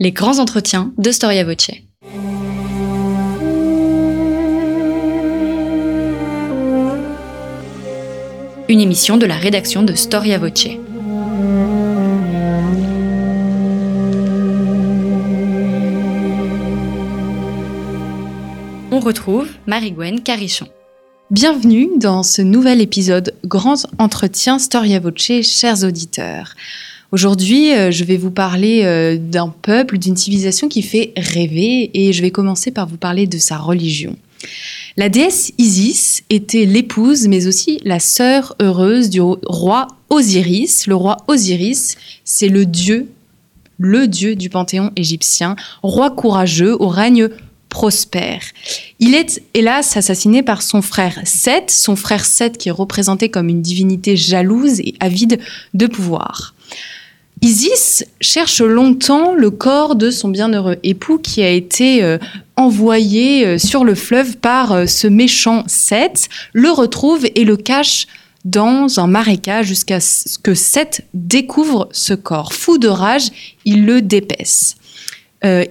Les grands entretiens de Storia Voce. Une émission de la rédaction de Storia Voce. On retrouve Marie-Gwen Carichon. Bienvenue dans ce nouvel épisode Grands Entretiens Storia Voce, chers auditeurs. Aujourd'hui, euh, je vais vous parler euh, d'un peuple, d'une civilisation qui fait rêver et je vais commencer par vous parler de sa religion. La déesse Isis était l'épouse, mais aussi la sœur heureuse du roi Osiris. Le roi Osiris, c'est le dieu, le dieu du panthéon égyptien, roi courageux au règne prospère. Il est hélas assassiné par son frère Seth, son frère Seth qui est représenté comme une divinité jalouse et avide de pouvoir. Isis cherche longtemps le corps de son bienheureux époux qui a été euh, envoyé euh, sur le fleuve par euh, ce méchant Seth, le retrouve et le cache dans un marécage jusqu'à ce que Seth découvre ce corps. Fou de rage, il le dépaisse.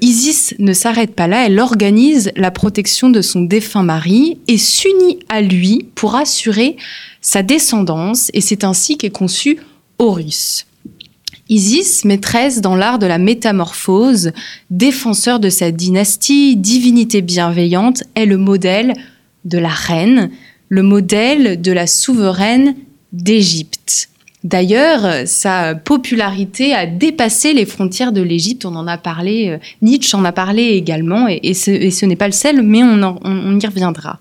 Isis ne s'arrête pas là, elle organise la protection de son défunt mari et s'unit à lui pour assurer sa descendance et c'est ainsi qu'est conçu Horus. Isis, maîtresse dans l'art de la métamorphose, défenseur de sa dynastie, divinité bienveillante, est le modèle de la reine, le modèle de la souveraine d'Égypte. D'ailleurs, sa popularité a dépassé les frontières de l'Égypte. On en a parlé, euh, Nietzsche en a parlé également, et, ce, n'est pas le seul, mais on, on, y reviendra.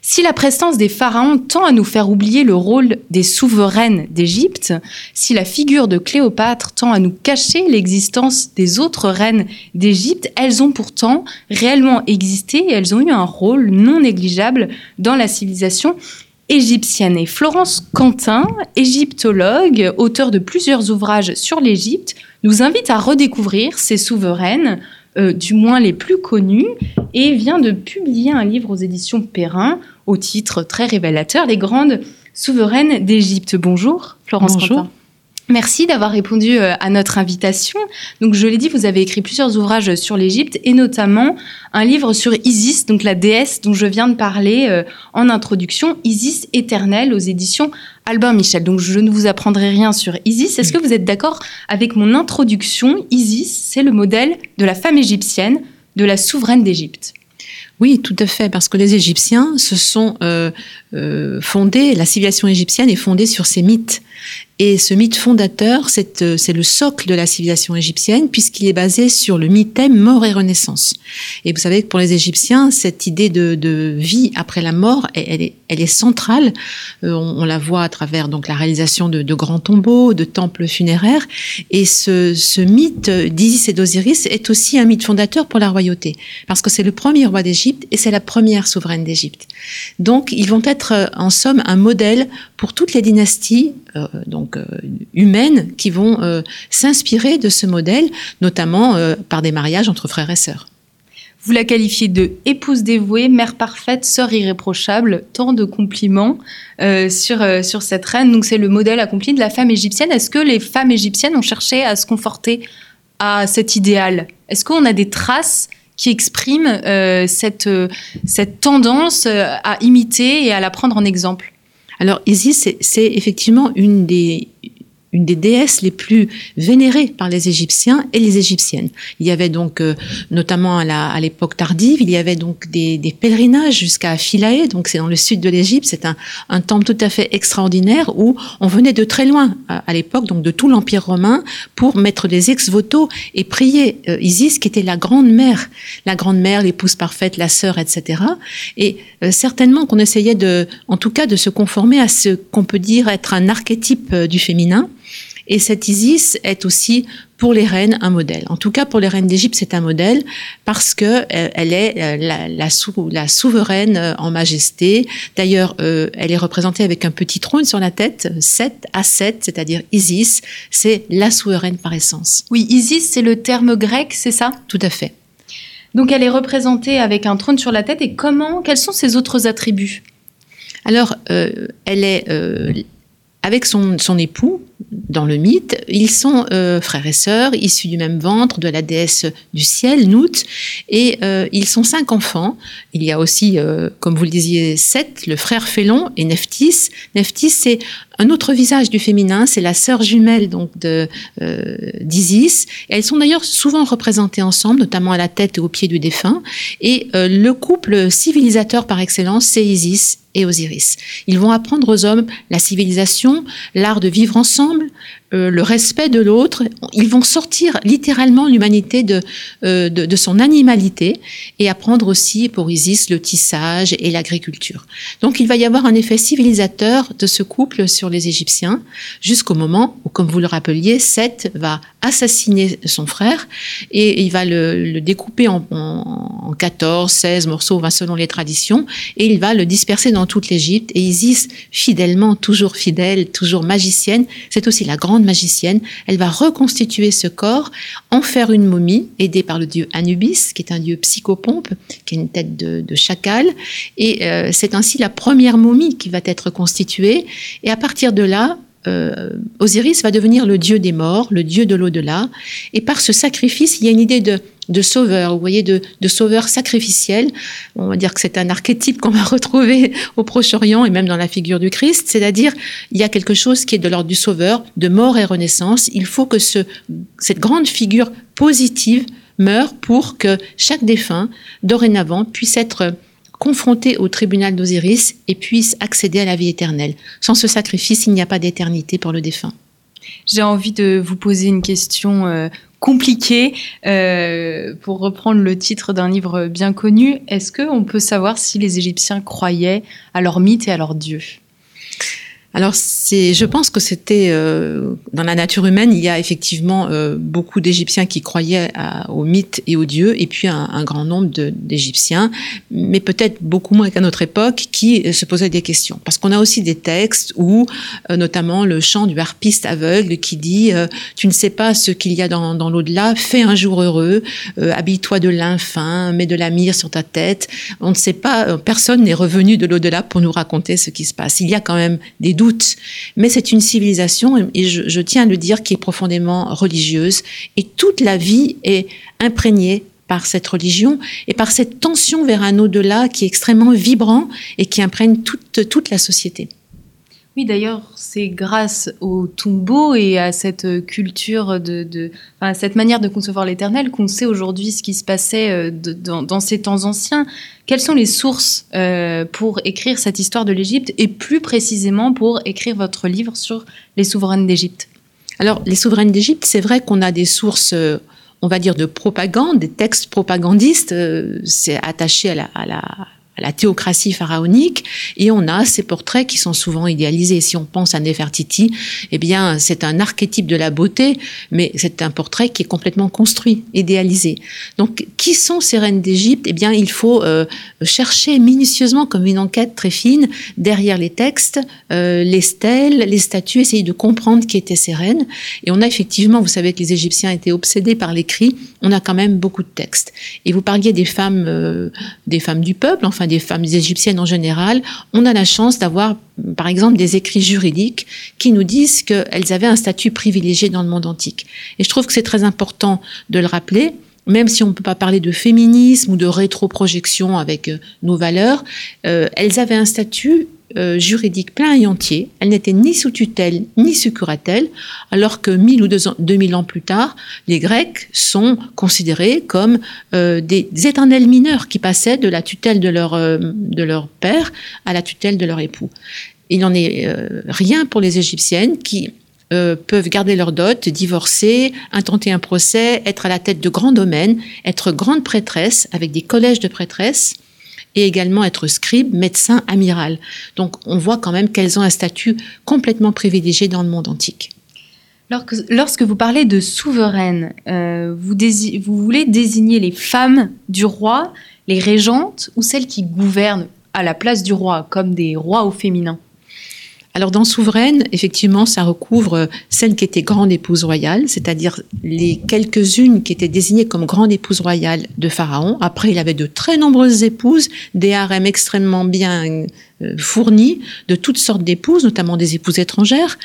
Si la prestance des pharaons tend à nous faire oublier le rôle des souveraines d'Égypte, si la figure de Cléopâtre tend à nous cacher l'existence des autres reines d'Égypte, elles ont pourtant réellement existé et elles ont eu un rôle non négligeable dans la civilisation égyptienne. Et Florence Quentin, égyptologue, auteur de plusieurs ouvrages sur l'Égypte, nous invite à redécouvrir ces souveraines, euh, du moins les plus connues, et vient de publier un livre aux éditions Perrin au titre très révélateur, Les grandes souveraines d'Égypte. Bonjour, Florence Quentin. Merci d'avoir répondu euh, à notre invitation. Donc, je l'ai dit, vous avez écrit plusieurs ouvrages sur l'Égypte et notamment un livre sur Isis, donc la déesse dont je viens de parler euh, en introduction, Isis éternelle aux éditions Albin Michel. Donc, je ne vous apprendrai rien sur Isis. Est-ce que vous êtes d'accord avec mon introduction? Isis, c'est le modèle de la femme égyptienne, de la souveraine d'Égypte. Oui, tout à fait, parce que les Égyptiens se sont euh, fondés, la civilisation égyptienne est fondée sur ces mythes. Et ce mythe fondateur, euh, c'est le socle de la civilisation égyptienne, puisqu'il est basé sur le mythème mort et renaissance. Et vous savez que pour les Égyptiens, cette idée de, vie après la mort, elle, est, centrale. Euh, on, la voit à travers donc la réalisation de, grands tombeaux, de temples funéraires. Et ce, ce mythe d'Isis et d'Osiris est aussi un mythe fondateur pour la royauté, parce que c'est le premier roi d'Égypte et c'est la première souveraine d'Égypte. Donc, ils vont être euh, en somme un modèle pour toutes les dynasties donc euh, humaines qui vont euh, s'inspirer de ce modèle, notamment euh, par des mariages entre frères et sœurs. Vous la qualifiez de épouse dévouée, mère parfaite, sœur irréprochable, tant de compliments sur, sur cette reine. Donc c'est le modèle accompli de la femme égyptienne. Est-ce que les femmes égyptiennes ont cherché à se conforter à cet idéal? Est-ce qu'on a des traces qui expriment cette, cette tendance à imiter et à la prendre en exemple? Alors Isis, c'est effectivement une des, une des déesses les plus vénérées par les Égyptiens et les Égyptiennes. Il y avait donc, euh, notamment à l'époque tardive, il y avait donc des, des pèlerinages jusqu'à Philae, donc c'est dans le sud de l'Égypte, c'est un, un, temple tout à fait extraordinaire où on venait de très loin à, l'époque, donc de tout l'Empire romain, pour mettre des ex-voto et prier euh, Isis, qui était la grande mère, la grande mère, l'épouse parfaite, la sœur, etc. Et euh, certainement qu'on essayait de, en tout cas, de se conformer à ce qu'on peut dire être un archétype du féminin. Et cette Isis est aussi pour les reines un modèle. En tout cas, pour les reines d'Égypte, c'est un modèle parce que euh, elle est euh, la, souveraine euh, en majesté. D'ailleurs, elle est représentée avec un petit trône sur la tête, 7 à 7, c'est-à-dire Isis, c'est la souveraine par essence. Oui, Isis, c'est le terme grec, c'est ça? Tout à fait. Donc elle est représentée avec un trône sur la tête et comment? Quels sont ses autres attributs? Alors, elle est avec son, son époux, dans le mythe, ils sont euh, frères et sœurs, issus du même ventre de la déesse du ciel, Nout, et euh, ils sont cinq enfants. Il y a aussi, euh, comme vous le disiez, sept, le frère Félon et Nephthys. Nephthys, c'est un autre visage du féminin, c'est la sœur jumelle donc de d'Isis. elles sont d'ailleurs souvent représentées ensemble, notamment à la tête et au pied du défunt. Et le couple civilisateur par excellence, c'est Isis et Osiris. Ils vont apprendre aux hommes la civilisation, l'art de vivre ensemble, euh, le respect de l'autre. Ils vont sortir littéralement l'humanité de, euh, de, de, son animalité et apprendre aussi pour Isis le tissage et l'agriculture. Donc il va y avoir un effet civilisateur de ce couple sur les Égyptiens jusqu'au moment où, comme vous le rappeliez, Seth va assassiner son frère et il va le, découper en, en, en, 14, 16 morceaux, selon les traditions, et il va le disperser dans toute l'Égypte. Et Isis, fidèlement, toujours fidèle, toujours magicienne, c'est aussi la grande magicienne, elle va reconstituer ce corps, en faire une momie, aidée par le dieu Anubis, qui est un dieu psychopompe, qui a une tête de, chacal. Et euh, c'est ainsi la première momie qui va être constituée. Et à partir de là, euh, Osiris va devenir le dieu des morts, le dieu de l'au-delà. Et par ce sacrifice, il y a une idée de, de sauveur, vous voyez, de, de, sauveur sacrificiel. On va dire que c'est un archétype qu'on va retrouver au Proche-Orient et même dans la figure du Christ. C'est-à-dire, il y a quelque chose qui est de l'ordre du sauveur, de mort et renaissance. Il faut que ce, cette grande figure positive meure pour que chaque défunt, dorénavant, puisse être confronté au tribunal d'Osiris et puisse accéder à la vie éternelle. Sans ce sacrifice, il n'y a pas d'éternité pour le défunt. J'ai envie de vous poser une question euh, compliquée euh, pour reprendre le titre d'un livre bien connu. Est-ce qu'on peut savoir si les Égyptiens croyaient à leurs mythes et à leurs dieux alors, c'est, je pense que c'était euh, dans la nature humaine, il y a effectivement euh, beaucoup d'Égyptiens qui croyaient à, aux mythes et aux dieux, et puis un, un grand nombre d'Égyptiens, mais peut-être beaucoup moins qu'à notre époque, qui euh, se posaient des questions. Parce qu'on a aussi des textes où, euh, notamment le chant du harpiste aveugle qui dit euh, Tu ne sais pas ce qu'il y a dans, dans l'au-delà, fais un jour heureux, euh, habille-toi de lin fin, mets de la myrrhe sur ta tête. On ne sait pas, personne n'est revenu de l'au-delà pour nous raconter ce qui se passe. Il y a quand même des mais c'est une civilisation, et je, je, tiens à le dire, qui est profondément religieuse, et toute la vie est imprégnée par cette religion et par cette tension vers un au-delà qui est extrêmement vibrant et qui imprègne toute, toute la société. Oui, d'ailleurs, c'est grâce au tombeau et à cette culture de, enfin, à cette manière de concevoir l'éternel qu'on sait aujourd'hui ce qui se passait euh, dans, ces temps anciens. Quelles sont les sources euh, pour écrire cette histoire de l'Égypte et plus précisément pour écrire votre livre sur les souveraines d'Égypte? Alors, les souveraines d'Égypte, c'est vrai qu'on a des sources. Euh, on va dire de propagande, des textes propagandistes, euh, c'est attaché à la, la théocratie pharaonique, et on a ces portraits qui sont souvent idéalisés. Si on pense à Nefertiti, eh bien, c'est un archétype de la beauté, mais c'est un portrait qui est complètement construit, idéalisé. Donc, qui sont ces reines d'Égypte? Eh bien, il faut euh, chercher minutieusement, comme une enquête très fine, derrière les textes, euh, les stèles, les statues, essayer de comprendre qui étaient ces reines. Et on a effectivement, vous savez que les Égyptiens étaient obsédés par l'écrit, on a quand même beaucoup de textes. Et vous parliez des femmes, euh, des femmes du peuple, enfin des femmes égyptiennes en général, on a la chance d'avoir, par exemple, des écrits juridiques qui nous disent qu'elles avaient un statut privilégié dans le monde antique. Et je trouve que c'est très important de le rappeler même si on ne peut pas parler de féminisme ou de rétroprojection avec euh, nos valeurs, euh, elles avaient un statut euh, juridique plein et entier. Elles n'étaient ni sous tutelle ni sous curatelle, alors que mille ou deux mille ans plus tard, les Grecs sont considérés comme des, des, éternels mineurs qui passaient de la tutelle de leur, de leur père à la tutelle de leur époux. Il n'en est rien pour les Égyptiennes qui euh, peuvent garder leur dot, divorcer, intenter un procès, être à la tête de grands domaines, être grande prêtresse avec des collèges de prêtresses et également être scribe, médecin, amiral. Donc on voit quand même qu'elles ont un statut complètement privilégié dans le monde antique. Lorsque, vous parlez de souveraine, euh, vous, vous voulez désigner les femmes du roi, les régentes ou celles qui gouvernent à la place du roi, comme des rois au féminin? Alors dans Souveraine, effectivement, ça recouvre celles qui étaient grande épouse royale, c'est-à-dire les quelques-unes qui étaient désignées comme grande épouse royale de Pharaon. Après, il avait de très nombreuses épouses, des harems extrêmement bien fournie de toutes sortes d'épouses, notamment des épouses étrangères,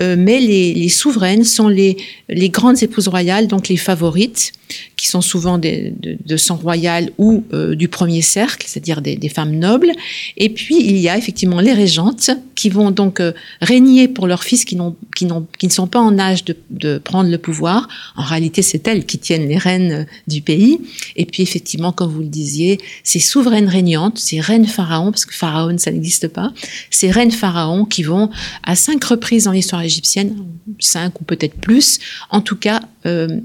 mais les, souveraines sont les, grandes épouses royales, donc les favorites, qui sont souvent de, sang royal ou du premier cercle, c'est-à-dire des, des, femmes nobles. Et puis, il y a effectivement les régentes, qui vont donc régner pour leurs fils qui, qui, qui ne sont pas en âge de, de prendre le pouvoir. En réalité, c'est elles qui tiennent les rênes du pays. Et puis, effectivement, comme vous le disiez, ces souveraines régnantes, ces reines pharaons, parce que pharaon, ça n'existe pas, ces reines pharaons qui vont à cinq reprises dans l'histoire égyptienne, cinq ou peut-être plus, en tout cas, euh,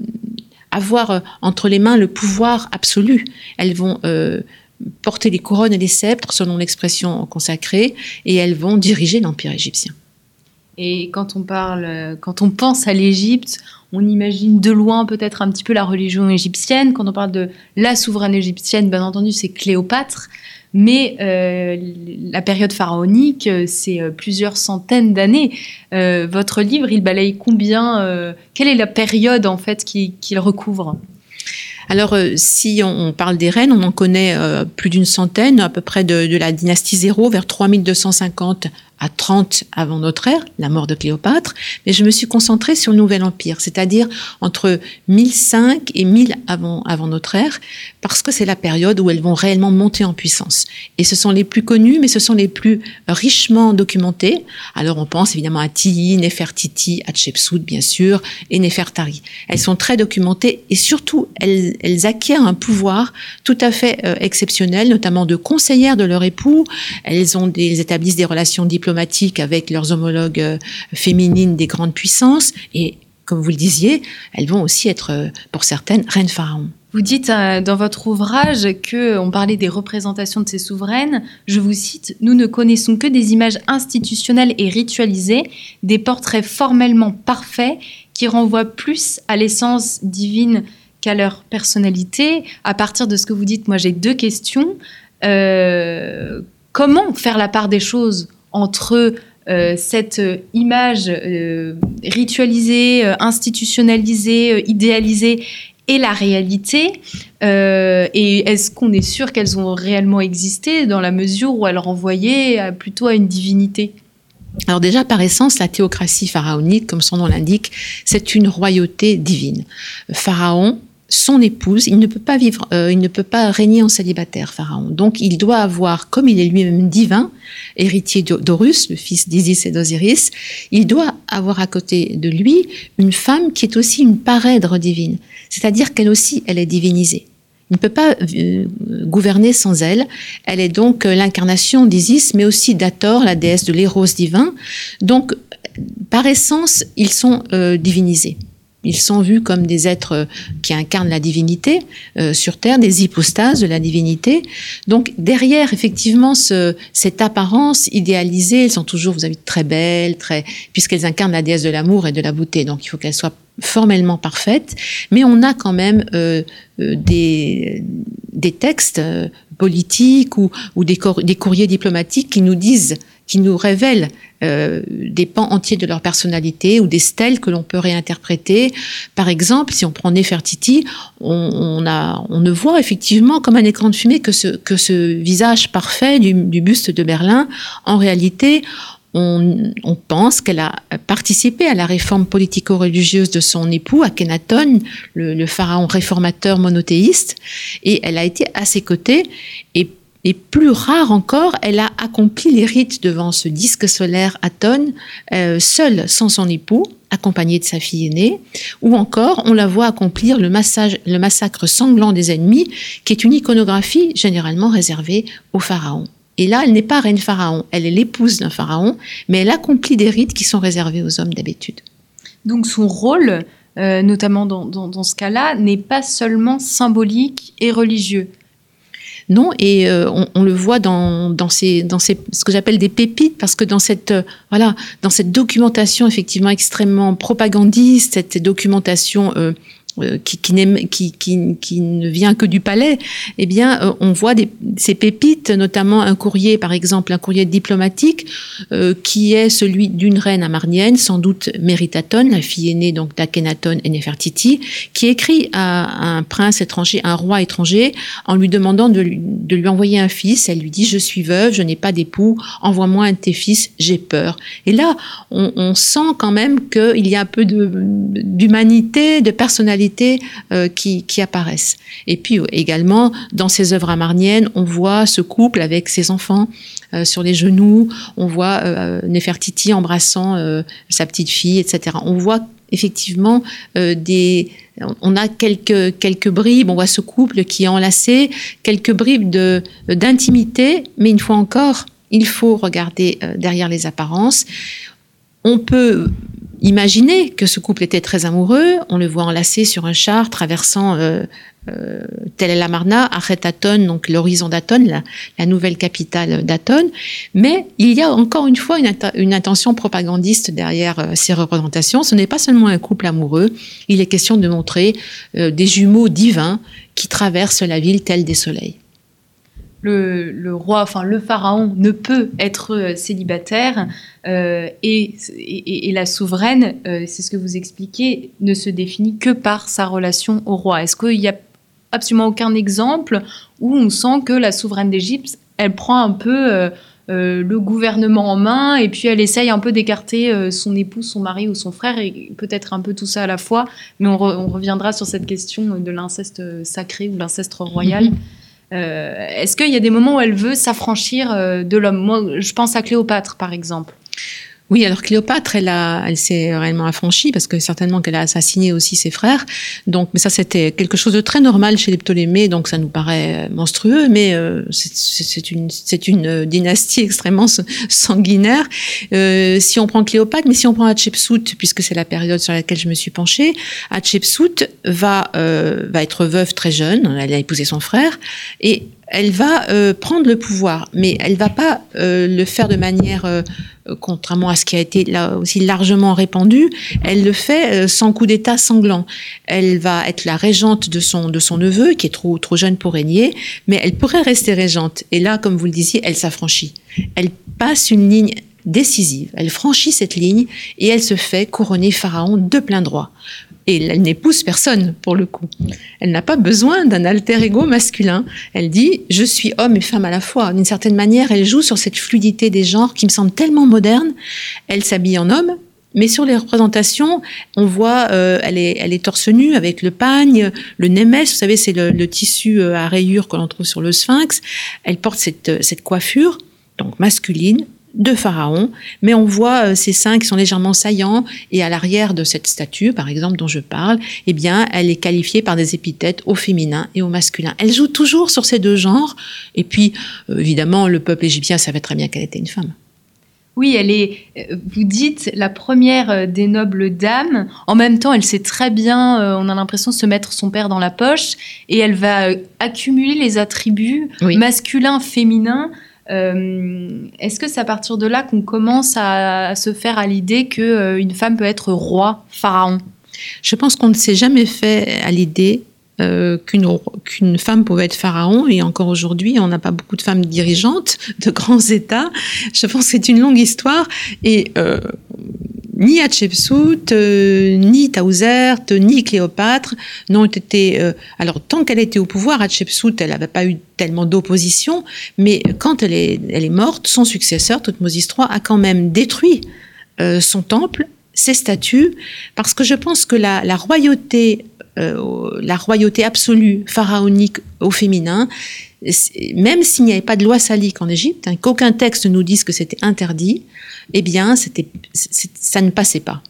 avoir euh, entre les mains le pouvoir absolu. Elles vont euh, porter les couronnes et les sceptres, selon l'expression consacrée, et elles vont diriger l'empire égyptien. Et quand on parle, quand on pense à l'Égypte, on imagine de loin peut-être un petit peu la religion égyptienne. Quand on parle de la souveraine égyptienne, bien entendu, c'est Cléopâtre. Mais euh, la période pharaonique, euh, c'est euh, plusieurs centaines d'années. votre livre, il balaye combien Quelle est la période en fait qu'il recouvre? Alors, si on, parle des reines, on en connaît plus d'une centaine, à peu près de, la dynastie 0 vers 3250 à 30 avant notre ère, la mort de Cléopâtre, mais je me suis concentrée sur le Nouvel Empire, c'est-à-dire entre 1005 et 1000 avant, notre ère, parce que c'est la période où elles vont réellement monter en puissance. Et ce sont les plus connus, mais ce sont les plus richement documentés. Alors on pense évidemment à Tiyi, Nefertiti, Hatshepsut bien sûr, et Nefertari. Elles sont très documentées et surtout elles, acquièrent un pouvoir tout à fait euh, exceptionnel, notamment de conseillères de leur époux. Elles ont elles établissent des relations diplomatiques diplomatiques avec leurs homologues euh, féminines des grandes puissances. Et comme vous le disiez, elles vont aussi être, euh, pour certaines, reines pharaons. Vous dites euh, dans votre ouvrage que on parlait des représentations de ces souveraines. Je vous cite Nous ne connaissons que des images institutionnelles et ritualisées, des portraits formellement parfaits qui renvoient plus à l'essence divine qu'à leur personnalité. À partir de ce que vous dites, moi j'ai deux questions. comment faire la part des choses entre euh, cette image euh, ritualisée, euh, institutionnalisée, idéalisée et la réalité Et est-ce qu'on est sûr qu'elles ont réellement existé dans la mesure où elles renvoyaient plutôt à une divinité? Alors déjà, par essence, la théocratie pharaonique, comme son nom l'indique, c'est une royauté divine. Pharaon, son épouse, il ne peut pas vivre, euh, il ne peut pas régner en célibataire, Pharaon. Donc il doit avoir, comme il est lui-même divin, héritier d'Horus, le fils d'Isis et d'Osiris, il doit avoir à côté de lui une femme qui est aussi une parèdre divine. C'est-à-dire qu'elle aussi, elle est divinisée. Il ne peut pas euh, gouverner sans elle. Elle est donc euh, l'incarnation d'Isis, mais aussi d'Ator, la déesse de l'éros divin. Donc, par essence, ils sont divinisés. Ils sont vus comme des êtres euh, qui incarnent la divinité euh, sur Terre, des hypostases de la divinité. Donc derrière, effectivement, ce, cette apparence idéalisée, elles sont toujours, vous avez très belles, très, puisqu'elles incarnent la déesse de l'amour et de la beauté. Donc il faut qu'elles soient formellement parfaites. Mais on a quand même euh, des, textes politiques ou, des courriers diplomatiques qui nous disent qui nous révèlent euh, des pans entiers de leur personnalité ou des stèles que l'on peut réinterpréter. Par exemple, si on prend Nefertiti, on, on, a, on ne voit effectivement comme un écran de fumée que ce, que ce visage parfait du, du buste de Berlin. En réalité, on, on, pense qu'elle a participé à la réforme politico-religieuse de son époux, Akhenaton, le, le, pharaon réformateur monothéiste, et elle a été à ses côtés. Et et plus rare encore, elle a accompli les rites devant ce disque solaire Aton, euh, seule, sans son époux, accompagnée de sa fille aînée, ou encore on la voit accomplir le, massacre sanglant des ennemis, qui est une iconographie généralement réservée aux pharaons. Et là, elle n'est pas reine pharaon, elle est l'épouse d'un pharaon, mais elle accomplit des rites qui sont réservés aux hommes d'habitude. Donc son rôle, euh, notamment dans, dans ce cas-là, n'est pas seulement symbolique et religieux. Non, et euh, on, le voit dans, ces, dans ces, ce que j'appelle des pépites, parce que dans cette, euh, voilà, dans cette documentation effectivement extrêmement propagandiste, cette documentation euh, qui, qui, ne vient que du palais, eh bien, euh, on voit ces pépites, notamment un courrier, par exemple, un courrier diplomatique, euh, qui est celui d'une reine amarnienne, sans doute Méritatone, la fille aînée donc d'Akhenaton et Nefertiti, qui écrit à, un prince étranger, un roi étranger, en lui demandant de lui, envoyer un fils. Elle lui dit Je suis veuve, je n'ai pas d'époux, envoie-moi un de tes fils, j'ai peur. Et là, on, sent quand même qu'il y a un peu d'humanité, de personnalité euh, qui, apparaissent. Et puis euh, également, dans ces œuvres amarniennes, on voit ce couple avec ses enfants euh, sur les genoux, on voit Nefertiti embrassant sa petite fille, etc. On voit effectivement des on a quelques quelques bribes on voit ce couple qui est enlacé quelques bribes d'intimité mais une fois encore il faut regarder derrière les apparences on peut imaginer que ce couple était très amoureux. On le voit enlacé sur un char traversant euh, euh, Tel El Amarna, Aton, donc l'horizon d'Aton, la, nouvelle capitale d'Aton. Mais il y a encore une fois une, intention propagandiste derrière euh, ces représentations. Ce n'est pas seulement un couple amoureux. Il est question de montrer euh, des jumeaux divins qui traversent la ville telle des soleils le, roi, enfin le pharaon ne peut être euh, célibataire euh, et, la souveraine, euh, c'est ce que vous expliquez, ne se définit que par sa relation au roi. Est-ce qu'il n'y a absolument aucun exemple où on sent que la souveraine d'Égypte, elle prend un peu le gouvernement en main et puis elle essaye un peu d'écarter son époux, son mari ou son frère et peut-être un peu tout ça à la fois. Mais on, reviendra sur cette question de l'inceste sacré ou l'inceste royal. Euh, est-ce qu'il y a des moments où elle veut s'affranchir euh, de l'homme? Moi, je pense à Cléopâtre, par exemple. Oui, alors Cléopâtre, elle, elle s'est réellement affranchie parce que certainement qu'elle a assassiné aussi ses frères. Donc, mais ça, c'était quelque chose de très normal chez les Ptolémées, donc ça nous paraît monstrueux, mais euh, c'est une, une dynastie extrêmement sanguinaire. Euh, si on prend Cléopâtre, mais si on prend Hatshepsut, puisque c'est la période sur laquelle je me suis penchée, Hatshepsut va euh, va être veuve très jeune. Elle a épousé son frère et elle va euh, prendre le pouvoir, mais elle va pas euh, le faire de manière, euh, contrairement à ce qui a été là aussi largement répandu, elle le fait sans coup d'État sanglant. Elle va être la régente de son de son neveu, qui est trop trop jeune pour régner, mais elle pourrait rester régente. Et là, comme vous le disiez, elle s'affranchit. Elle passe une ligne décisive. Elle franchit cette ligne et elle se fait couronner pharaon de plein droit. Et elle n'épouse personne, pour le coup. Elle n'a pas besoin d'un alter ego masculin. Elle dit, je suis homme et femme à la fois. D'une certaine manière, elle joue sur cette fluidité des genres qui me semble tellement moderne. Elle s'habille en homme, mais sur les représentations, on voit, euh, elle, est, torse nu avec le pagne, le némès, vous savez, c'est le, tissu euh, à rayures que l'on trouve sur le sphinx. Elle porte cette, cette coiffure, donc masculine, de Pharaon, mais on voit euh, ces seins qui sont légèrement saillants et à l'arrière de cette statue, par exemple, dont je parle, eh bien, elle est qualifiée par des épithètes au féminin et au masculin. Elle joue toujours sur ces deux genres. Et puis, euh, évidemment, le peuple égyptien savait très bien qu'elle était une femme. Oui, elle est, euh, vous dites, la première des nobles dames. En même temps, elle sait très bien, on a l'impression, se mettre son père dans la poche et elle va accumuler les attributs masculins, féminins euh, est-ce que c'est à partir de là qu'on commence à, se faire à l'idée qu'une euh, femme peut être roi, pharaon? Je pense qu'on ne s'est jamais fait à l'idée euh, qu'une femme pouvait être pharaon. Et encore aujourd'hui on n'a pas beaucoup de femmes dirigeantes de grands États. Je pense que c'est une longue histoire. Et ni Hatshepsut, euh, ni Taouzert, ni Cléopâtre n'ont été. Euh, alors, tant qu'elle était au pouvoir, Hatshepsut, elle n'avait pas eu tellement d'opposition, mais quand elle est, elle est morte, son successeur, Thothmosis III, a quand même détruit euh, son temple, ses statues, parce que je pense que la, la royauté, la royauté absolue pharaonique au féminin, même s'il n'y avait pas de loi salique en Égypte, hein, qu'aucun texte nous dise que c'était interdit, eh bien, c'était, ça ne passait pas.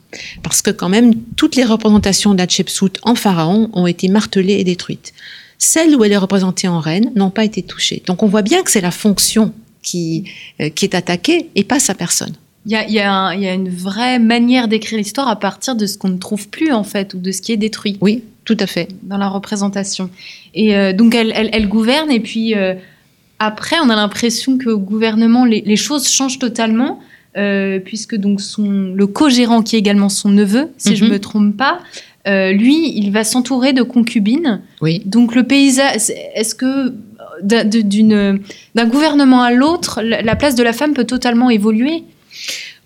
Parce que quand même, toutes les représentations d'Hatshepsut en pharaon ont été martelées et détruites. Celles où elle est représentée en reine n'ont pas été touchées. Donc on voit bien que c'est la fonction qui, euh, qui est attaquée et pas sa personne. Il y a, y, a y a, une vraie manière d'écrire l'histoire à partir de ce qu'on ne trouve plus, en fait, ou de ce qui est détruit. Oui, tout à fait. Dans la représentation. Et euh, donc, elle, elle, elle, gouverne, et puis euh, après, on a l'impression que au gouvernement, les, les choses changent totalement. Euh, puisque donc son, le co-gérant, qui est également son neveu, si je ne mhm. me trompe pas, lui, il va s'entourer de concubines. Oui. Donc le paysage, est-ce que d'un gouvernement à l'autre, la place de la femme peut totalement évoluer?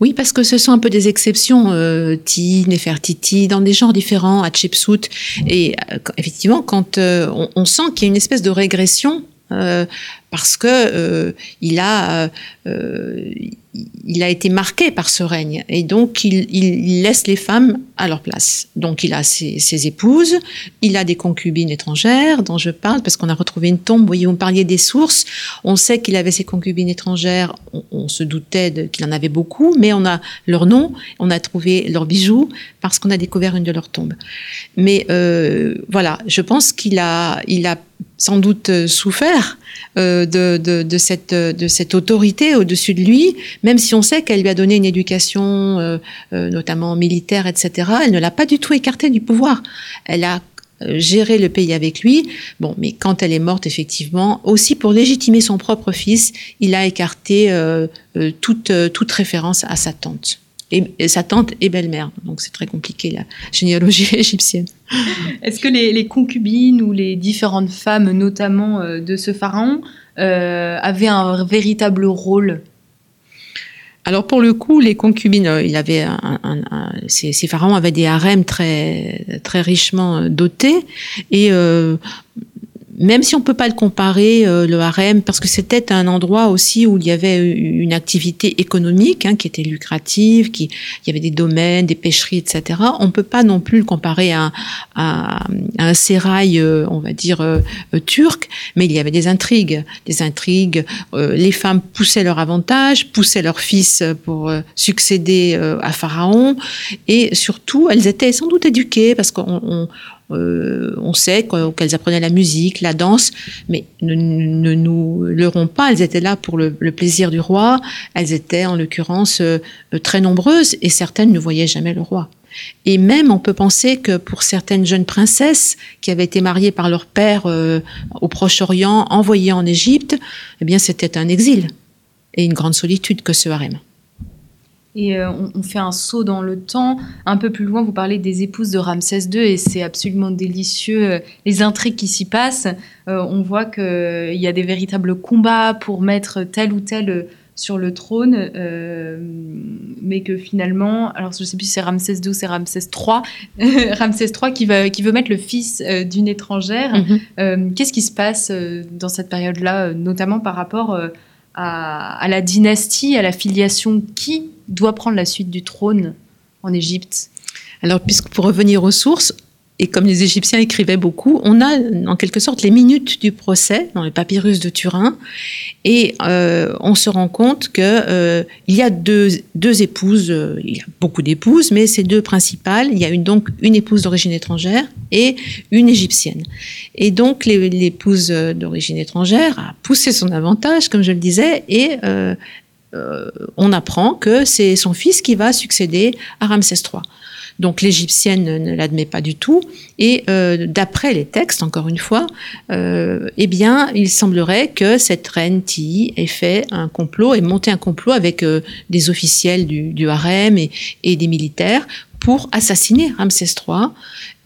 Oui, parce que ce sont un peu des exceptions, euh, Ti, Nefertiti, dans des genres différents, Hatshepsut. Et euh, effectivement, quand euh, on, on, sent qu'il y a une espèce de régression euh, parce que euh, il a euh, il a été marqué par ce règne et donc il, laisse les femmes à leur place. Donc il a ses, ses, épouses, il a des concubines étrangères dont je parle parce qu'on a retrouvé une tombe. Vous voyez, vous parliez des sources. On sait qu'il avait ses concubines étrangères. On, on se doutait qu'il en avait beaucoup, mais on a leur nom, on a trouvé leurs bijoux parce qu'on a découvert une de leurs tombes. Mais voilà, je pense qu'il a il a sans doute euh, souffert euh, de, de, de, cette, de cette autorité au-dessus de lui, même si on sait qu'elle lui a donné une éducation, euh, euh, notamment militaire, etc. Elle ne l'a pas du tout écarté du pouvoir. Elle a euh, géré le pays avec lui. Bon, mais quand elle est morte, effectivement, aussi pour légitimer son propre fils, il a écarté euh, toute, toute référence à sa tante et, sa tante et belle-mère. Donc c'est très compliqué la généalogie égyptienne. Est-ce que les, les, concubines ou les différentes femmes, notamment euh, de ce pharaon, euh, avaient un véritable rôle? Alors pour le coup, les concubines, euh, il avait un, un, un, ces, ces, pharaons avaient des harems très très richement dotés et euh, même si on peut pas le comparer, euh, le harem, parce que c'était un endroit aussi où il y avait une activité économique hein, qui était lucrative, qui il y avait des domaines, des pêcheries, etc. On peut pas non plus le comparer à, à, à un sérail, euh, on va dire euh, turc, mais il y avait des intrigues, des intrigues. Euh, les femmes poussaient leur avantage, poussaient leurs fils pour euh, succéder euh, à Pharaon, et surtout, elles étaient sans doute éduquées parce qu'on euh, on sait qu'elles apprenaient la musique, la danse, mais ne, nous leurrons pas, elles étaient là pour le, le plaisir du roi, elles étaient en l'occurrence euh, très nombreuses et certaines ne voyaient jamais le roi. Et même, on peut penser que pour certaines jeunes princesses qui avaient été mariées par leur père euh, au Proche-Orient, envoyées en Égypte, eh bien, c'était un exil et une grande solitude que ce harem. Et euh, on, on, fait un saut dans le temps. Un peu plus loin, vous parlez des épouses de Ramsès II et c'est absolument délicieux. Euh, les intrigues qui s'y passent, euh, on voit qu'il y a des véritables combats pour mettre tel ou tel sur le trône, euh, mais que finalement, alors je ne sais plus si c'est Ramsès II ou c'est Ramsès III, Ramsès III qui, va, qui veut mettre le fils d'une étrangère. Mm -hmm. Qu'est-ce qui se passe dans cette période-là, notamment par rapport à, la dynastie, à la filiation. Qui doit prendre la suite du trône en Égypte? Alors, puisque pour revenir aux sources, et comme les Égyptiens écrivaient beaucoup, on a en quelque sorte les minutes du procès dans les papyrus de Turin, et euh, on se rend compte que euh, il y a deux, épouses, euh, il y a beaucoup d'épouses, mais ces deux principales, il y a donc une épouse d'origine étrangère et une égyptienne. Et donc l'épouse d'origine étrangère a poussé son avantage, comme je le disais, et on apprend que c'est son fils qui va succéder à Ramsès III. Donc l'égyptienne ne, l'admet pas du tout. Et euh, d'après les textes, encore une fois, euh, eh bien, il semblerait que cette reine Ti ait fait un complot, ait monté un complot avec euh, des officiels du, harem et, des militaires pour assassiner Ramsès III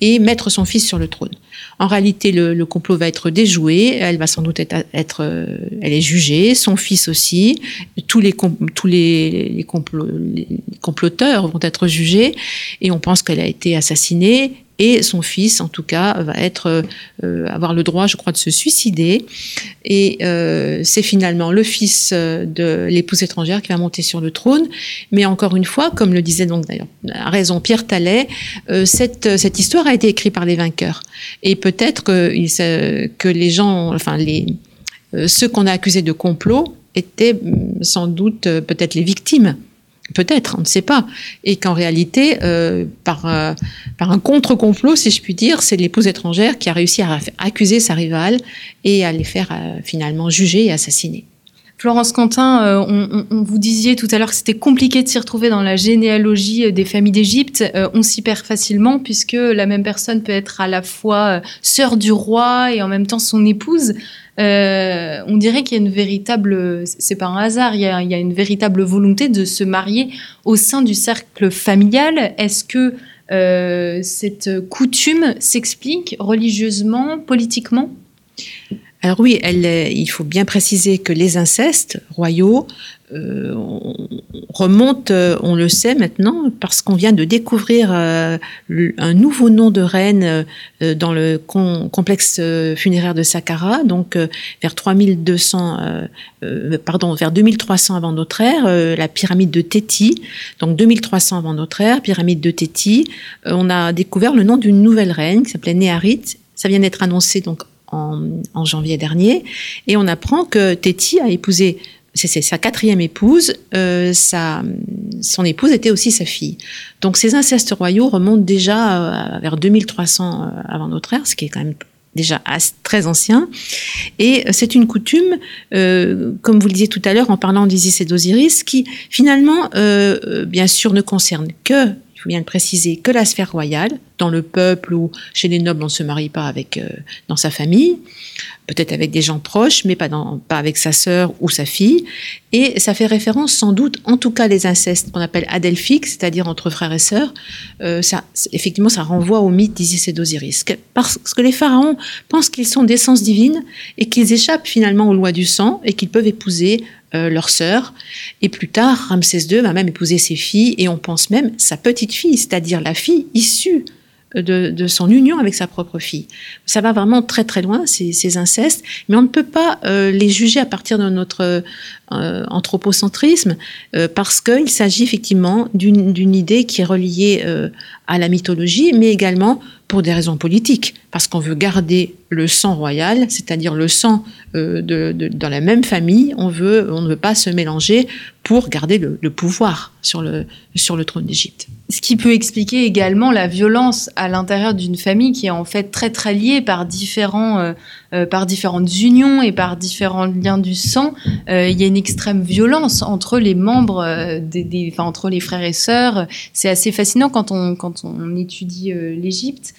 et mettre son fils sur le trône. En réalité, le, complot va être déjoué. Elle va sans doute être, euh, elle est jugée, son fils aussi. Tous les tous les comploteurs vont être jugés et on pense qu'elle a été assassinée et son fils, en tout cas, va être euh, avoir le droit, je crois, de se suicider. Et euh, c'est finalement le fils de l'épouse étrangère qui va monter sur le trône. Mais encore une fois, comme le disait donc d'ailleurs raison Pierre Tallet, euh, cette, cette histoire a été écrite par les vainqueurs. Et peut-être que, que les gens, enfin les ceux qu'on a accusés de complot étaient sans doute peut-être les victimes Peut-être, on ne sait pas. Et qu'en réalité, euh, par, euh, par un contre-complot, si je puis dire, c'est l'épouse étrangère qui a réussi à accuser sa rivale et à les faire euh, finalement juger et assassiner. Florence Quentin, on, vous disiez tout à l'heure que c'était compliqué de s'y retrouver dans la généalogie des familles d'Égypte. On s'y perd facilement puisque la même personne peut être à la fois sœur du roi et en même temps son épouse. Euh, on dirait qu'il y a une véritable, c'est pas un hasard, il y, a, il y, a, une véritable volonté de se marier au sein du cercle familial. Est-ce que cette coutume s'explique religieusement, politiquement? Alors oui, elle, il faut bien préciser que les incestes royaux euh, remontent, euh, on le sait maintenant, parce qu'on vient de découvrir euh, un nouveau nom de reine euh, dans le complexe funéraire de Saqqara, donc vers 3200, pardon, vers 2300 avant notre ère, la pyramide de Téti, donc 2300 avant notre ère, pyramide de Téti. on a découvert le nom d'une nouvelle reine qui s'appelait Néharit. Ça vient d'être annoncé donc en, janvier dernier, et on apprend que Téti a épousé c'est sa quatrième épouse, euh, sa, son épouse était aussi sa fille. Donc ces incestes royaux remontent déjà euh, vers 2300 euh, avant notre ère, ce qui est quand même déjà très ancien. Et c'est une coutume, comme vous le disiez tout à l'heure en parlant d'Isis et d'Osiris, qui finalement, bien sûr, ne concerne que faut bien le préciser, que la sphère royale, dans le peuple ou chez les nobles, on ne se marie pas avec euh, dans sa famille, peut-être avec des gens proches, mais pas, avec sa sœur ou sa fille. Et ça fait référence sans doute, en tout cas les incestes qu'on appelle adelphiques, c'est-à-dire entre frères et sœurs, euh, ça, effectivement ça renvoie au mythe d'Isis et d'Osiris. Parce que les pharaons pensent qu'ils sont d'essence divine et qu'ils échappent finalement aux lois du sang et qu'ils peuvent épouser euh, leur sœur. Et plus tard, Ramsès II va même épouser ses filles et on pense même sa petite fille, c'est-à-dire la fille issue de, son union avec sa propre fille. Ça va vraiment très très loin, ces, incestes, mais on ne peut pas euh, les juger à partir de notre euh, anthropocentrisme, parce qu'il s'agit effectivement d'une idée qui est reliée à la mythologie, mais également pour des raisons politiques, parce qu'on veut garder le sang royal, c'est-à-dire le sang euh, de, dans la même famille, on, ne veut pas se mélanger pour garder le, pouvoir sur le, sur le trône d'Égypte. Ce qui peut expliquer également la violence à l'intérieur d'une famille qui est en fait très très liée par, différents, euh, euh, par différentes unions et par différents liens du sang. il y a une extrême violence entre les membres, des, entre les frères et sœurs. C'est assez fascinant quand on, quand on étudie l'Égypte.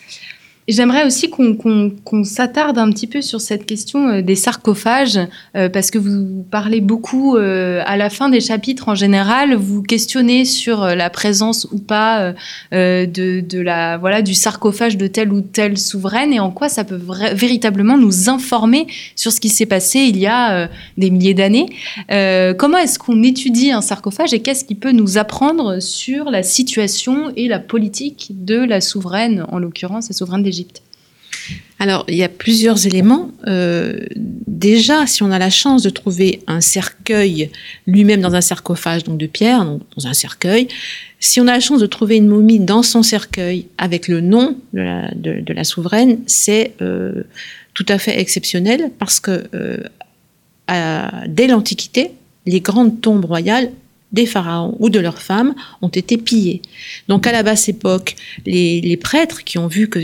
J'aimerais aussi qu'on s'attarde un petit peu sur cette question euh, des sarcophages, euh, parce que vous parlez beaucoup euh, à la fin des chapitres en général, vous questionnez sur la présence ou pas de, la voilà du sarcophage de telle ou telle souveraine et en quoi ça peut véritablement nous informer sur ce qui s'est passé il y a des milliers d'années. comment est-ce qu'on étudie un sarcophage et qu'est-ce qui peut nous apprendre sur la situation et la politique de la souveraine, en l'occurrence la souveraine des alors, il y a plusieurs éléments. Euh, déjà, si on a la chance de trouver un cercueil lui-même dans un sarcophage, donc de pierre, donc dans un cercueil, si on a la chance de trouver une momie dans son cercueil avec le nom de la, souveraine, c'est euh, tout à fait exceptionnel parce que euh, dès l'Antiquité, les grandes tombes royales des pharaons ou de leurs femmes ont été pillés. Donc à la basse époque, les, prêtres qui ont vu que,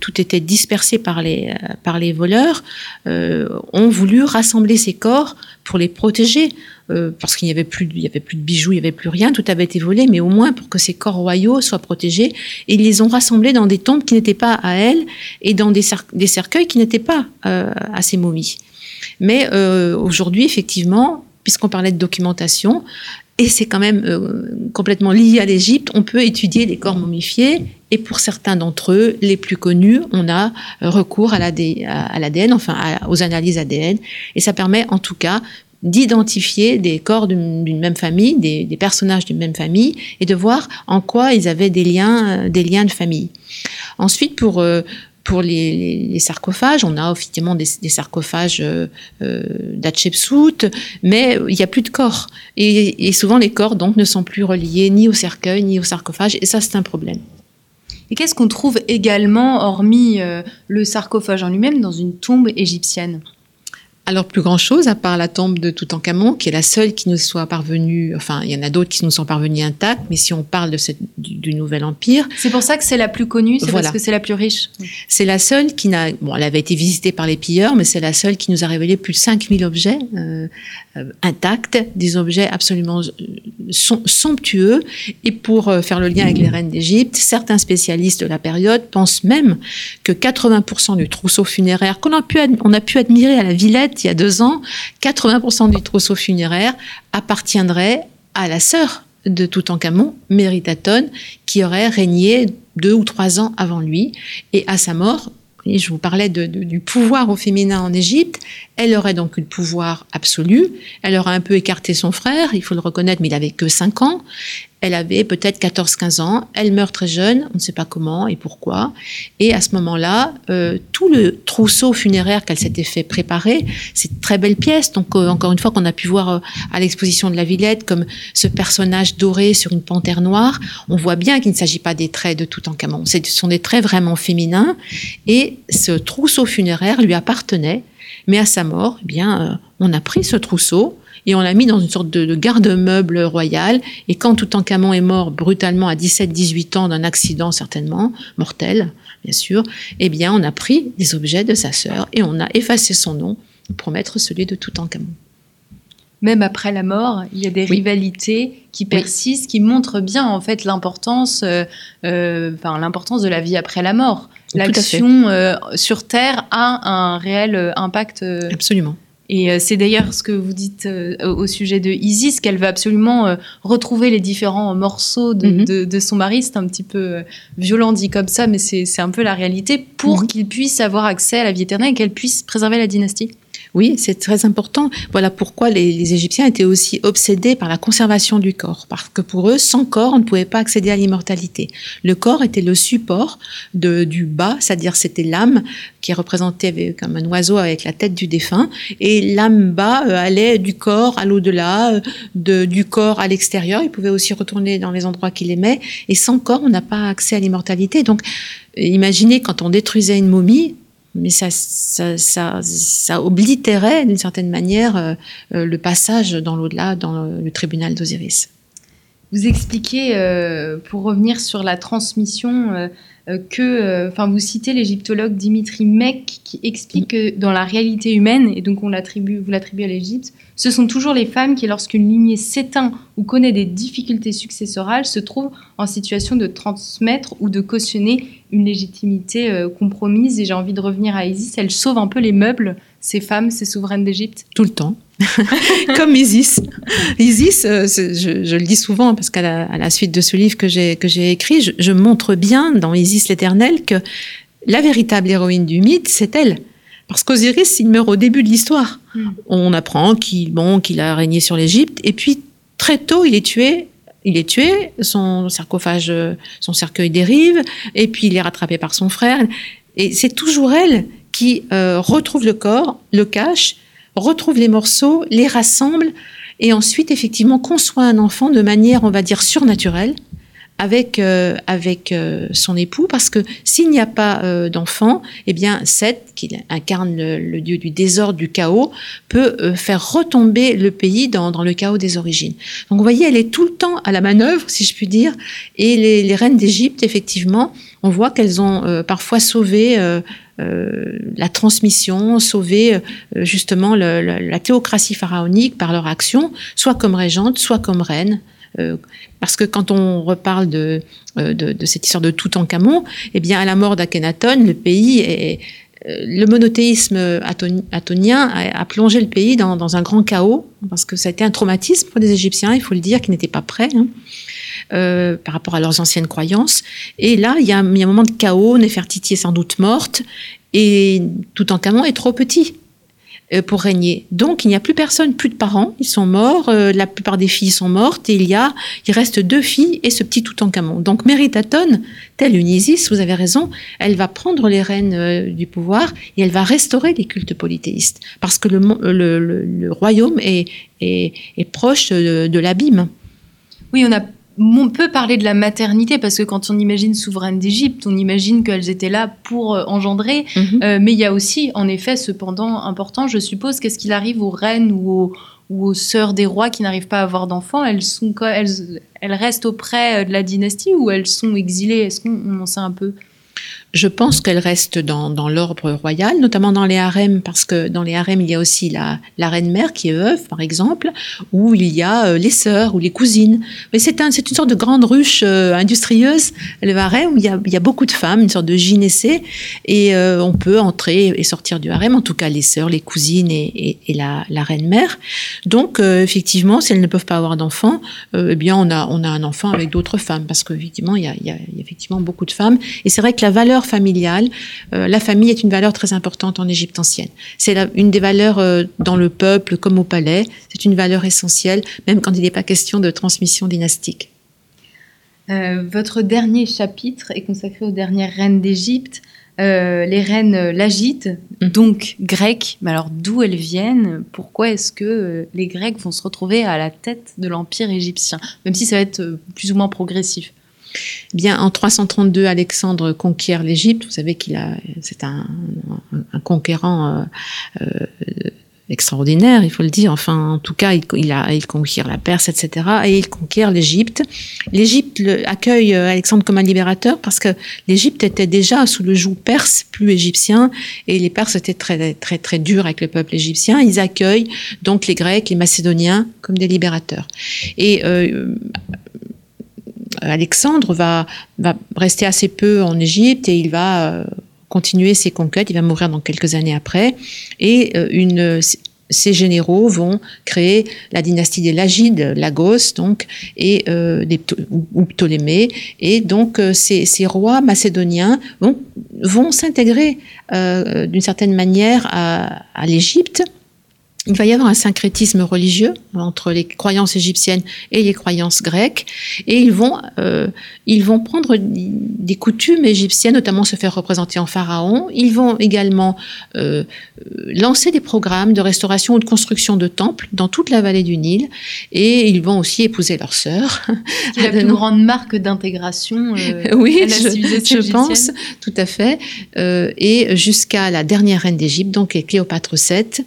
tout était dispersé par les, les voleurs euh, ont voulu rassembler ces corps pour les protéger. Euh, parce qu'il n'y avait plus, de bijoux, il n'y avait plus rien, tout avait été volé, mais au moins pour que ces corps royaux soient protégés. Et ils les ont rassemblés dans des tombes qui n'étaient pas à elles et dans des, cercueils qui n'étaient pas euh, à ces momies. Mais aujourd'hui, effectivement, puisqu'on parlait de documentation, et c'est quand même euh, complètement lié à l'Égypte, on peut étudier les corps momifiés, et pour certains d'entre eux, les plus connus, on a euh, recours à l'ADN, enfin aux analyses ADN, et ça permet en tout cas d'identifier des corps d'une même famille, des, personnages d'une même famille, et de voir en quoi ils avaient des liens, euh, des liens de famille. Ensuite, pour pour les, sarcophages, on a effectivement des, sarcophages euh, euh mais il n'y a plus de corps. Et, souvent, les corps donc ne sont plus reliés ni au cercueil ni au sarcophage, et ça, c'est un problème. Et qu'est-ce qu'on trouve également, hormis euh, le sarcophage en lui-même, dans une tombe égyptienne? Alors, plus grand-chose, à part la tombe de Toutankhamon, qui est la seule qui nous soit parvenue, enfin, il y en a d'autres qui nous sont parvenus intacts, mais si on parle de cette, du, Nouvel Empire. C'est pour ça que c'est la plus connue, c'est parce que c'est la plus riche. C'est la seule qui n'a, bon, elle avait été visitée par les pilleurs, mais c'est la seule qui nous a révélé plus de 5000 objets euh, euh, intacts, des objets absolument euh, somptueux. Et pour faire le lien avec les reines d'Égypte, certains spécialistes de la période pensent même que 80% du trousseau funéraire qu'on a pu, on a pu admirer à la Villette il y a deux ans, 80% du trousseau funéraire appartiendrait à la sœur de Toutankhamon, Méritatone, qui aurait régné deux ou trois ans avant lui. Et à sa mort, je vous parlais du pouvoir au féminin en Égypte. Elle aurait donc eu le pouvoir absolu. Elle aurait un peu écarté son frère, il faut le reconnaître, mais il avait que 5 ans. Elle avait peut-être 14-15 ans. Elle meurt très jeune, on ne sait pas comment et pourquoi. Et à ce moment-là, euh, tout le trousseau funéraire qu'elle s'était fait préparer, c'est très belle pièce. Donc, euh, encore une fois, qu'on a pu voir euh, à l'exposition de la Villette, comme ce personnage doré sur une panthère noire, on voit bien qu'il ne s'agit pas des traits de Toutankhamon. Ce sont des traits vraiment féminins. Et ce trousseau funéraire lui appartenait. Mais à sa mort, eh bien, on a pris ce trousseau, et on l'a mis dans une sorte de, garde-meuble royal. Et quand Toutankhamon est mort brutalement à 17-18 ans d'un accident certainement, mortel, bien sûr, eh bien, on a pris des objets de sa sœur et on a effacé son nom pour mettre celui de Toutankhamon. Même après la mort, il y a des rivalités qui persistent, qui montrent bien en fait l'importance, euh, euh, enfin l'importance de la vie après la mort. L'action euh, sur Terre a un réel impact. Absolument. Et euh, c'est d'ailleurs ce que vous dites euh, au sujet de Isis, qu'elle veut absolument euh, retrouver les différents morceaux mhm. de, son mari. C'est un petit peu violent dit comme ça, mais c'est un peu la réalité pour mhm. qu'il puisse avoir accès à la vie éternelle et qu'elle puisse préserver la dynastie. Oui, c'est très important. Voilà pourquoi les, Égyptiens étaient aussi obsédés par la conservation du corps, parce que pour eux, sans corps, on ne pouvait pas accéder à l'immortalité. Le corps était le support de, du bas, c'est-à-dire c'était l'âme qui est représentée comme un oiseau avec la tête du défunt, et l'âme bas euh, allait du corps à l'au-delà, euh, du corps à l'extérieur. Il pouvait aussi retourner dans les endroits qu'il aimait, et sans corps, on n'a pas accès à l'immortalité. Donc, imaginez quand on détruisait une momie, mais ça, ça, ça, ça oblitérait d'une certaine manière euh, euh, le passage dans l'au-delà, dans le, tribunal d'Osiris. Vous expliquez, euh, pour revenir sur la transmission, que, enfin, vous citez l'égyptologue Dimitri Mek qui explique que dans la réalité humaine, et donc on l'attribue, vous l'attribuez à l'Égypte, ce sont toujours les femmes qui, lorsqu'une lignée s'éteint ou connaît des difficultés successorales, se trouvent en situation de transmettre ou de cautionner une légitimité euh, compromise. Et j'ai envie de revenir à Isis, elle sauve un peu les meubles, ces femmes, ces souveraines d'Égypte. Tout le temps. Comme Isis. Isis, euh, je, le dis souvent parce qu'à la, suite de ce livre que j'ai que j'ai écrit, je, montre bien dans Isis l'Éternel que la véritable héroïne du mythe, c'est elle. Parce qu'Osiris, il meurt au début de l'histoire. Hmm. On apprend qu'il bon, qu'il a régné sur l'Égypte, et puis très tôt, il est tué. Il est tué, son sarcophage, son cercueil dérive, et puis il est rattrapé par son frère. Et c'est toujours elle euh, retrouve le corps, le cache, retrouve les morceaux, les rassemble, et ensuite effectivement conçoit un enfant de manière, on va dire, surnaturelle avec euh, avec euh, son époux parce que s'il n'y a pas d'enfant, eh bien Seth, qui incarne le, dieu du désordre, du chaos, peut faire retomber le pays dans, dans, le chaos des origines. Donc vous voyez, elle est tout le temps à la manœuvre, si je puis dire, et les reines d'Égypte, effectivement, on voit qu'elles ont parfois sauvé la transmission, sauvé justement la théocratie pharaonique par leur action, soit comme régente, soit comme reine. Euh, parce que quand on reparle de, euh, de, de, cette histoire de Toutankhamon, eh bien, à la mort d'Akhenaton, le pays est, euh, le monothéisme atonien a, plongé le pays dans, un grand chaos, parce que ça a été un traumatisme pour les Égyptiens, il faut le dire, qui n'étaient pas prêts. Hein, euh, par rapport à leurs anciennes croyances. Et là, il y, a, un moment de chaos, Néfertiti est sans doute morte, et Toutankhamon est trop petit. Euh, pour régner. Donc il n'y a plus personne, plus de parents, ils sont morts, euh, la plupart des filles sont mortes et il y a, il reste deux filles et ce petit Toutankhamon. Donc Méritatone, telle une Isis, vous avez raison, elle va prendre les rênes euh, du pouvoir et elle va restaurer les cultes polythéistes parce que le, le, royaume est, est, est proche de, de l'abîme. Oui, on a on peut parler de la maternité parce que quand on imagine souveraine d'Égypte, on imagine qu'elles étaient là pour euh, engendrer. Mhm. Euh, mais il y a aussi, en effet, cependant important, je suppose, qu'est-ce qu'il arrive aux reines ou aux, sœurs des rois qui n'arrivent pas à avoir d'enfants? Elles, sont, elles, elles restent auprès euh, de la dynastie ou elles sont exilées? Est-ce qu'on en sait un peu? Je pense qu'elle reste dans, l'ordre royal, notamment dans les harems, parce que dans les harems, il y a aussi la, reine-mère qui est veuve, par exemple, où il y a euh, les sœurs ou les cousines. Mais c'est un, c'est une sorte de grande ruche euh, industrieuse, le harem, où il y, a, beaucoup de femmes, une sorte de gynécée, et euh, on peut entrer et sortir du harem, en tout cas les sœurs, les cousines et, la, reine-mère. Donc, effectivement, si elles ne peuvent pas avoir d'enfants, eh bien, on a, un enfant avec d'autres femmes, parce qu'effectivement, il y a, il y a beaucoup de femmes. Et c'est vrai que la valeur familiale, euh, la famille est une valeur très importante en Égypte ancienne. C'est une des valeurs euh, dans le peuple comme au palais. C'est une valeur essentielle, même quand il n'est pas question de transmission dynastique. Euh, votre dernier chapitre est consacré aux dernières reines d'Égypte. Les reines l'agitent, donc grecques. Mais alors d'où elles viennent? Pourquoi est-ce que les Grecs vont se retrouver à la tête de l'empire égyptien? Même si ça va être plus ou moins progressif. Bien, en 332, Alexandre conquiert l'Égypte. Vous savez qu'il a, c'est un, conquérant euh, euh, extraordinaire, il faut le dire. Enfin, en tout cas, il, conquiert la Perse, etc. Et il conquiert l'Égypte. L'Égypte accueille euh, Alexandre comme un libérateur parce que l'Égypte était déjà sous le joug perse, plus égyptien, et les Perses étaient très, très, très durs avec le peuple égyptien. Ils accueillent donc les Grecs, les Macédoniens comme des libérateurs. Et Alexandre va, va rester assez peu en Égypte et il va euh, continuer ses conquêtes. Il va mourir dans quelques années après. Et euh, une, généraux vont créer la dynastie des Lagides, Lagos, donc, et euh, des, ou Ptolémée. Et donc, euh, ces, rois macédoniens vont, vont s'intégrer euh, d'une certaine manière à, à l'Égypte il va y avoir un syncrétisme religieux entre les croyances égyptiennes et les croyances grecques, et ils vont, euh, ils vont prendre des coutumes égyptiennes, notamment se faire représenter en pharaon. Ils vont également euh, lancer des programmes de restauration ou de construction de temples dans toute la vallée du Nil, et ils vont aussi épouser leurs sœurs. C'est la plus grande marque d'intégration. Euh, oui, je, je pense, tout à fait. Euh, et jusqu'à la dernière reine d'Égypte, donc Cléopâtre VII,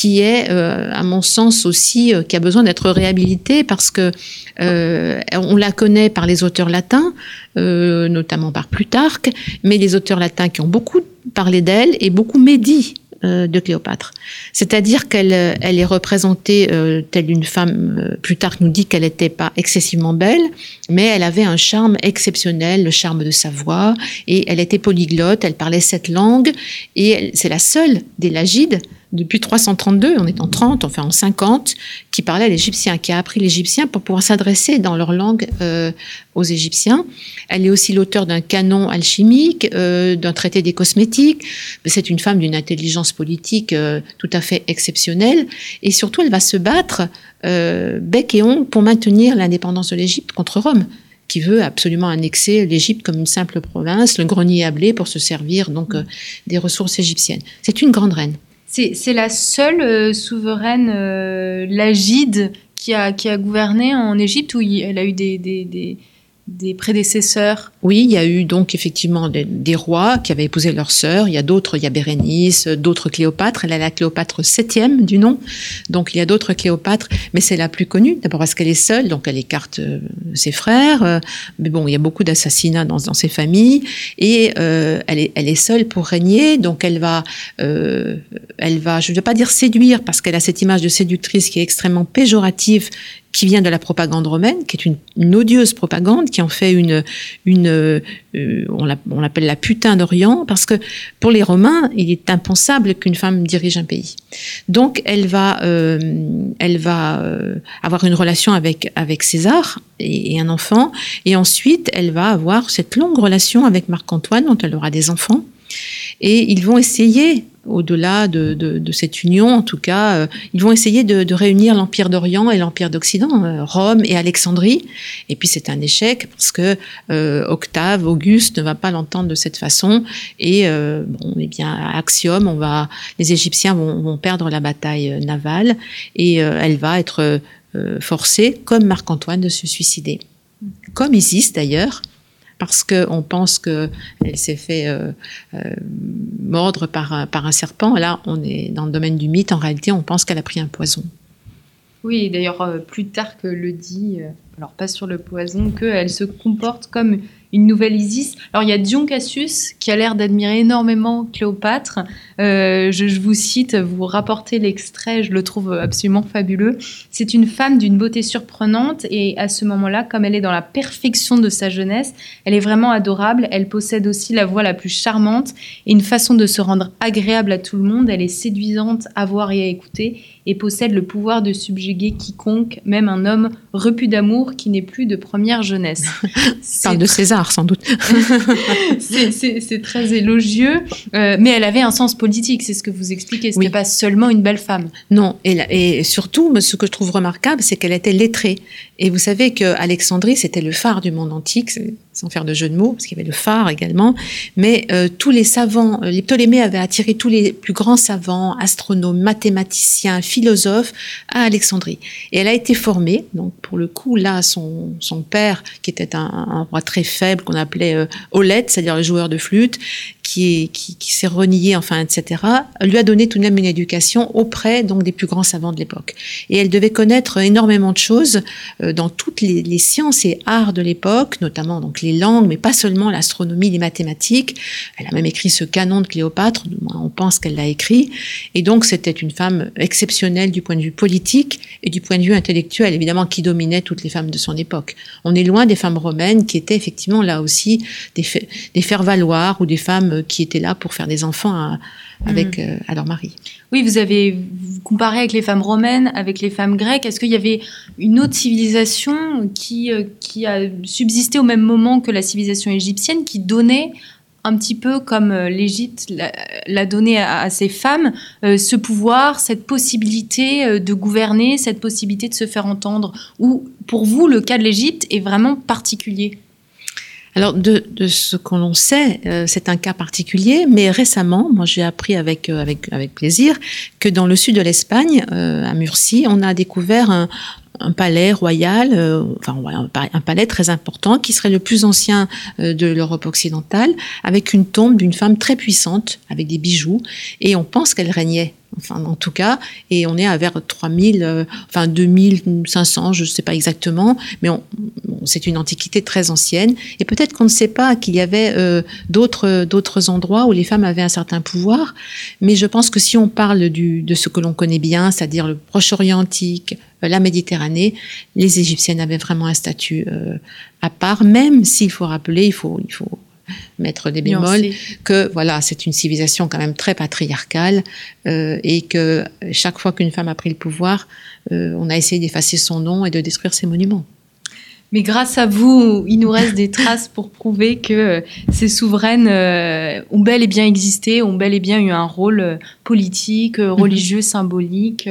qui est, euh, à mon sens aussi, euh, qui a besoin d'être réhabilité parce que euh, on la connaît par les auteurs latins, notamment par Plutarque, mais les auteurs latins qui ont beaucoup parlé d'elle et beaucoup médit de Cléopâtre. C'est-à-dire qu'elle elle est représentée telle une femme, Plutarque nous dit qu'elle n'était pas excessivement belle, mais elle avait un charme exceptionnel, le charme de sa voix, et elle était polyglotte, elle parlait sept langues, et c'est la seule des Lagides depuis 332, on est en 30, enfin en 50, qui parlait l'égyptien, qui a appris l'égyptien pour pouvoir s'adresser dans leur langue euh, aux Égyptiens. Elle est aussi l'auteur d'un canon alchimique, euh, d'un traité des cosmétiques. C'est une femme d'une intelligence politique euh, tout à fait exceptionnelle. Et surtout, elle va se battre euh, bec et ongle pour maintenir l'indépendance de l'Égypte contre Rome qui veut absolument annexer l'Égypte comme une simple province, le grenier à blé pour se servir donc euh, des ressources égyptiennes. C'est une grande reine. C'est la seule euh, souveraine euh, lagide qui a, qui a gouverné en Égypte où elle a eu des, des prédécesseurs Oui, il y a eu donc effectivement des, rois qui avaient épousé leurs sœurs. Il y a d'autres, il y a Bérénice, d'autres Cléopâtre. Elle est la Cléopâtre septième du nom. Donc il y a d'autres Cléopâtres, mais c'est la plus connue. D'abord parce qu'elle est seule, donc elle écarte euh, ses frères. Euh, mais bon, il y a beaucoup d'assassinats dans, dans ses familles et euh, elle, est, seule pour régner. Donc elle va, elle va, je ne vais pas dire séduire parce qu'elle a cette image de séductrice qui est extrêmement péjorative qui vient de la propagande romaine, qui est une, odieuse propagande, qui en fait une, une euh, on l'appelle la putain d'Orient, parce que pour les Romains, il est impensable qu'une femme dirige un pays. Donc, elle va, euh, elle va euh, avoir une relation avec avec César et, et, un enfant, et ensuite, elle va avoir cette longue relation avec Marc-Antoine, dont elle aura des enfants, et ils vont essayer au-delà de, cette union, en tout cas, euh, ils vont essayer de, réunir l'Empire d'Orient et l'Empire d'Occident, euh, Rome et Alexandrie. Et puis c'est un échec parce que euh, Octave, Auguste ne va pas l'entendre de cette façon. Et bon, eh bien, à Axiom, on va, les Égyptiens vont perdre la bataille navale et elle va être forcée, comme Marc-Antoine, de se suicider. Comme Isis d'ailleurs, parce qu'on pense qu'elle s'est fait euh, euh, mordre par, un serpent. Là, on est dans le domaine du mythe. En réalité, on pense qu'elle a pris un poison. Oui, d'ailleurs, euh, Plutarque le dit, alors pas sur le poison, qu'elle se comporte comme une nouvelle Isis. Alors il y a Dion Cassius qui a l'air d'admirer énormément Cléopâtre. Euh, je, je, vous cite, vous rapportez l'extrait, je le trouve absolument fabuleux. C'est une femme d'une beauté surprenante et à ce moment-là, comme elle est dans la perfection de sa jeunesse, elle est vraiment adorable. Elle possède aussi la voix la plus charmante et une façon de se rendre agréable à tout le monde. Elle est séduisante à voir et à écouter et possède le pouvoir de subjuguer quiconque, même un homme repu d'amour qui n'est plus de première jeunesse. Parle de César, sans doute. c'est très élogieux, euh, mais elle avait un sens politique, c'est ce que vous expliquez. Ce n'est pas seulement une belle femme. Non, et, et surtout, ce que je trouve remarquable, c'est qu'elle était lettrée. Et vous savez qu'Alexandrie, c'était le phare du monde antique sans faire de jeu de mots, parce qu'il y avait le phare également, mais euh, tous les savants, euh, les Ptolémées avaient attiré tous les plus grands savants, astronomes, mathématiciens, philosophes à Alexandrie. Et elle a été formée, donc pour le coup, là, son, père, qui était un, un roi très faible, qu'on appelait euh, Olette, c'est-à-dire le joueur de flûte, qui, qui, qui s'est renié, enfin, etc., lui a donné tout de même une éducation auprès donc des plus grands savants de l'époque. Et elle devait connaître énormément de choses euh, dans toutes les, les, sciences et arts de l'époque, notamment donc les langues, mais pas seulement l'astronomie, les mathématiques. Elle a même écrit ce canon de Cléopâtre, on pense qu'elle l'a écrit. Et donc c'était une femme exceptionnelle du point de vue politique et du point de vue intellectuel, évidemment, qui dominait toutes les femmes de son époque. On est loin des femmes romaines qui étaient effectivement là aussi des, des faire-valoir ou des femmes qui étaient là pour faire des enfants à, avec mmh. euh, à leur mari. Oui, vous avez comparé avec les femmes romaines, avec les femmes grecques. Est-ce qu'il y avait une autre civilisation qui, euh, qui a subsisté au même moment que la civilisation égyptienne, qui donnait un petit peu comme euh, l'Égypte l'a donné à, à, ces femmes, euh, ce pouvoir, cette possibilité de gouverner, cette possibilité de se faire entendre? Ou pour vous, le cas de l'Égypte est vraiment particulier? Alors, de, de ce qu'on sait, euh, c'est un cas particulier, mais récemment, moi j'ai appris avec, euh, avec, avec plaisir que dans le sud de l'Espagne, euh, à Murcie, on a découvert un, un palais royal, euh, enfin un palais très important qui serait le plus ancien euh, de l'Europe occidentale, avec une tombe d'une femme très puissante, avec des bijoux, et on pense qu'elle régnait enfin en tout cas, et on est à vers 3000, euh, enfin 2500, je ne sais pas exactement, mais c'est une antiquité très ancienne, et peut-être qu'on ne sait pas qu'il y avait euh, d'autres d'autres endroits où les femmes avaient un certain pouvoir, mais je pense que si on parle du, de ce que l'on connaît bien, c'est-à-dire le Proche-Orient antique, euh, la Méditerranée, les Égyptiennes avaient vraiment un statut euh, à part, même s'il faut rappeler, il faut, il faut mettre des bémols, que voilà, c'est une civilisation quand même très patriarcale euh, et que chaque fois qu'une femme a pris le pouvoir, euh, on a essayé d'effacer son nom et de détruire ses monuments. Mais grâce à vous, il nous reste des traces pour prouver que ces souveraines euh, ont bel et bien existé, ont bel et bien eu un rôle euh, politique, euh, religieux, mhm. symbolique,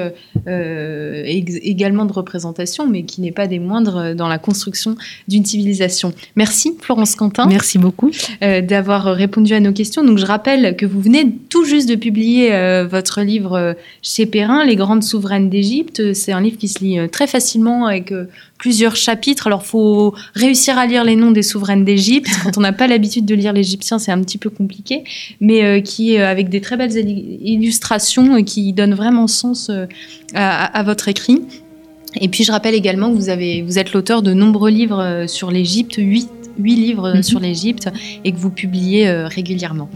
euh, également de représentation, mais qui n'est pas des moindres dans la construction d'une civilisation. Merci Florence Quentin. Merci beaucoup euh, d'avoir répondu à nos questions. Donc je rappelle que vous venez tout juste de publier euh, votre livre chez Perrin, Les grandes souveraines d'Égypte. C'est un livre qui se lit très facilement avec plusieurs chapitres. Alors, faut réussir à lire les noms des souveraines d'Égypte. Quand on n'a pas l'habitude de lire l'égyptien, c'est un petit peu compliqué, mais euh, qui est avec des très belles illustrations et qui donnent vraiment sens euh, à, à, votre écrit. Et puis, je rappelle également que vous, avez, vous êtes l'auteur de nombreux livres euh, sur l'Égypte, huit huit livres sur l'Égypte et que vous publiez euh, régulièrement.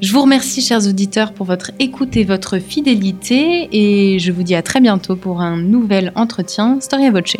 Je vous remercie, chers auditeurs, pour votre écoute et votre fidélité et je vous dis à très bientôt pour un nouvel entretien Storia Voce.